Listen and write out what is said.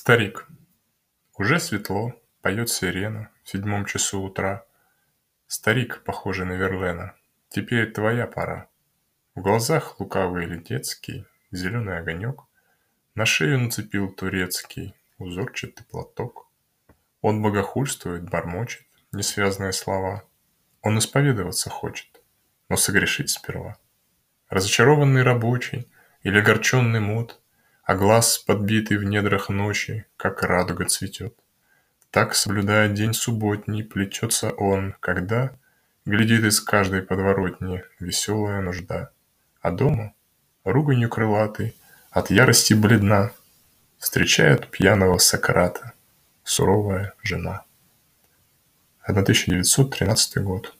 Старик. Уже светло, поет сирена В седьмом часу утра. Старик, похожий на Верлена, Теперь твоя пора. В глазах лукавый или детский Зеленый огонек, На шею нацепил турецкий Узорчатый платок. Он богохульствует, бормочет Несвязные слова. Он исповедоваться хочет, Но согрешить сперва. Разочарованный рабочий Или огорченный мод а глаз, подбитый в недрах ночи, как радуга цветет. Так, соблюдая день субботний, плетется он, когда Глядит из каждой подворотни веселая нужда. А дома, руганью крылатой, от ярости бледна, Встречает пьяного Сократа суровая жена. 1913 год.